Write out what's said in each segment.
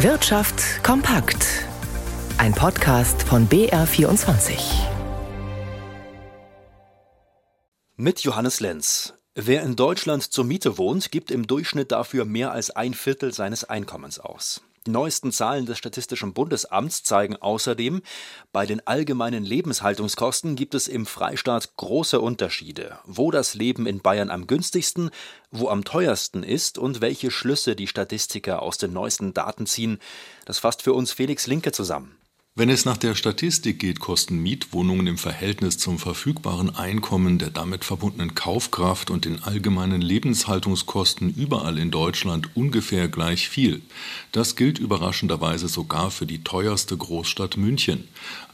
Wirtschaft kompakt. Ein Podcast von BR24. Mit Johannes Lenz. Wer in Deutschland zur Miete wohnt, gibt im Durchschnitt dafür mehr als ein Viertel seines Einkommens aus. Die neuesten Zahlen des Statistischen Bundesamts zeigen außerdem, bei den allgemeinen Lebenshaltungskosten gibt es im Freistaat große Unterschiede, wo das Leben in Bayern am günstigsten, wo am teuersten ist und welche Schlüsse die Statistiker aus den neuesten Daten ziehen. Das fasst für uns Felix Linke zusammen. Wenn es nach der Statistik geht, kosten Mietwohnungen im Verhältnis zum verfügbaren Einkommen, der damit verbundenen Kaufkraft und den allgemeinen Lebenshaltungskosten überall in Deutschland ungefähr gleich viel. Das gilt überraschenderweise sogar für die teuerste Großstadt München.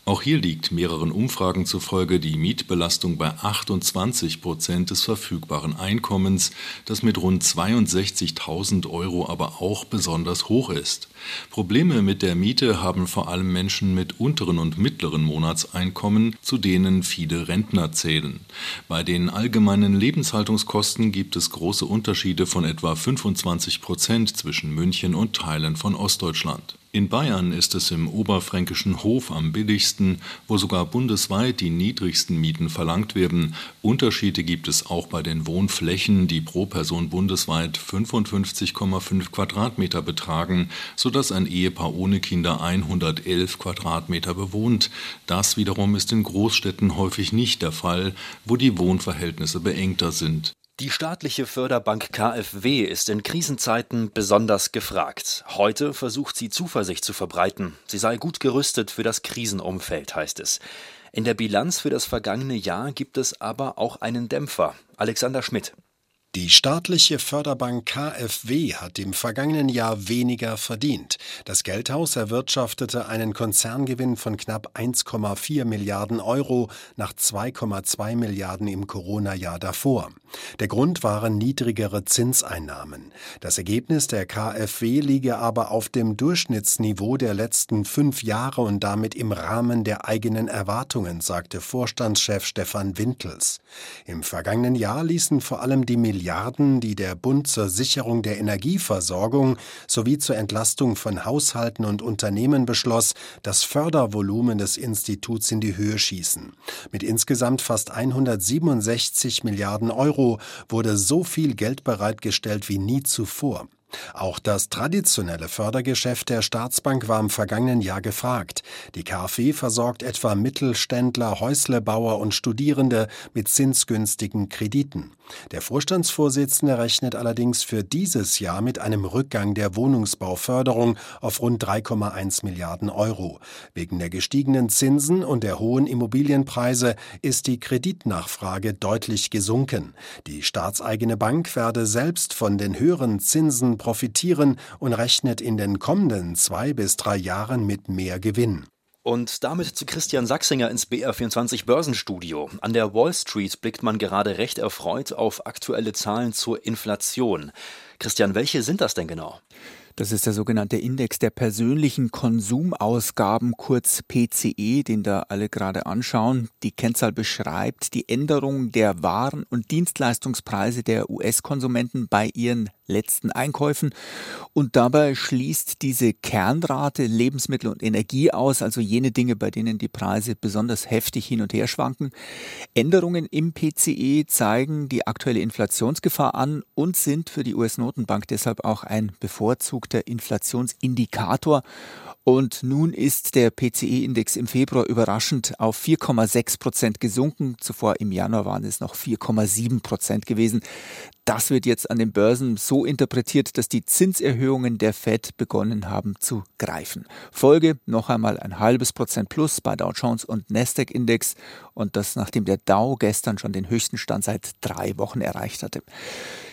Auch hier liegt mehreren Umfragen zufolge die Mietbelastung bei 28 Prozent des verfügbaren Einkommens, das mit rund 62.000 Euro aber auch besonders hoch ist. Probleme mit der Miete haben vor allem Menschen mit unteren und mittleren Monatseinkommen, zu denen viele Rentner zählen. Bei den allgemeinen Lebenshaltungskosten gibt es große Unterschiede von etwa 25 Prozent zwischen München und Teilen von Ostdeutschland. In Bayern ist es im oberfränkischen Hof am billigsten, wo sogar bundesweit die niedrigsten Mieten verlangt werden. Unterschiede gibt es auch bei den Wohnflächen, die pro Person bundesweit 55,5 Quadratmeter betragen, sodass ein Ehepaar ohne Kinder 111 Quadratmeter bewohnt. Das wiederum ist in Großstädten häufig nicht der Fall, wo die Wohnverhältnisse beengter sind. Die staatliche Förderbank KfW ist in Krisenzeiten besonders gefragt. Heute versucht sie Zuversicht zu verbreiten. Sie sei gut gerüstet für das Krisenumfeld, heißt es. In der Bilanz für das vergangene Jahr gibt es aber auch einen Dämpfer. Alexander Schmidt. Die staatliche Förderbank KfW hat im vergangenen Jahr weniger verdient. Das Geldhaus erwirtschaftete einen Konzerngewinn von knapp 1,4 Milliarden Euro nach 2,2 Milliarden im Corona-Jahr davor. Der Grund waren niedrigere Zinseinnahmen. Das Ergebnis der KfW liege aber auf dem Durchschnittsniveau der letzten fünf Jahre und damit im Rahmen der eigenen Erwartungen, sagte Vorstandschef Stefan Wintels. Im vergangenen Jahr ließen vor allem die Milliarden, die der Bund zur Sicherung der Energieversorgung sowie zur Entlastung von Haushalten und Unternehmen beschloss, das Fördervolumen des Instituts in die Höhe schießen. Mit insgesamt fast 167 Milliarden Euro wurde so viel Geld bereitgestellt wie nie zuvor. Auch das traditionelle Fördergeschäft der Staatsbank war im vergangenen Jahr gefragt. Die KfW versorgt etwa Mittelständler, Häuslebauer und Studierende mit zinsgünstigen Krediten. Der Vorstandsvorsitzende rechnet allerdings für dieses Jahr mit einem Rückgang der Wohnungsbauförderung auf rund 3,1 Milliarden Euro. Wegen der gestiegenen Zinsen und der hohen Immobilienpreise ist die Kreditnachfrage deutlich gesunken. Die staatseigene Bank werde selbst von den höheren Zinsen profitieren und rechnet in den kommenden zwei bis drei Jahren mit mehr Gewinn. Und damit zu Christian Sachsinger ins BR24 Börsenstudio. An der Wall Street blickt man gerade recht erfreut auf aktuelle Zahlen zur Inflation. Christian, welche sind das denn genau? Das ist der sogenannte Index der persönlichen Konsumausgaben, kurz PCE, den da alle gerade anschauen. Die Kennzahl beschreibt die Änderung der Waren- und Dienstleistungspreise der US-Konsumenten bei ihren letzten Einkäufen. Und dabei schließt diese Kernrate Lebensmittel und Energie aus, also jene Dinge, bei denen die Preise besonders heftig hin und her schwanken. Änderungen im PCE zeigen die aktuelle Inflationsgefahr an und sind für die US-Notenbank deshalb auch ein bevorzugter Inflationsindikator. Und nun ist der PCE-Index im Februar überraschend auf 4,6 Prozent gesunken. Zuvor im Januar waren es noch 4,7 Prozent gewesen. Das wird jetzt an den Börsen so interpretiert, dass die Zinserhöhungen der Fed begonnen haben zu greifen. Folge noch einmal ein halbes Prozent plus bei Dow Jones und Nasdaq Index und das nachdem der Dow gestern schon den höchsten Stand seit drei Wochen erreicht hatte.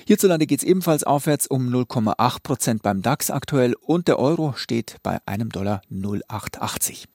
Hierzulande geht es ebenfalls aufwärts um 0,8 Prozent beim DAX aktuell und der Euro steht bei einem Dollar 0,880.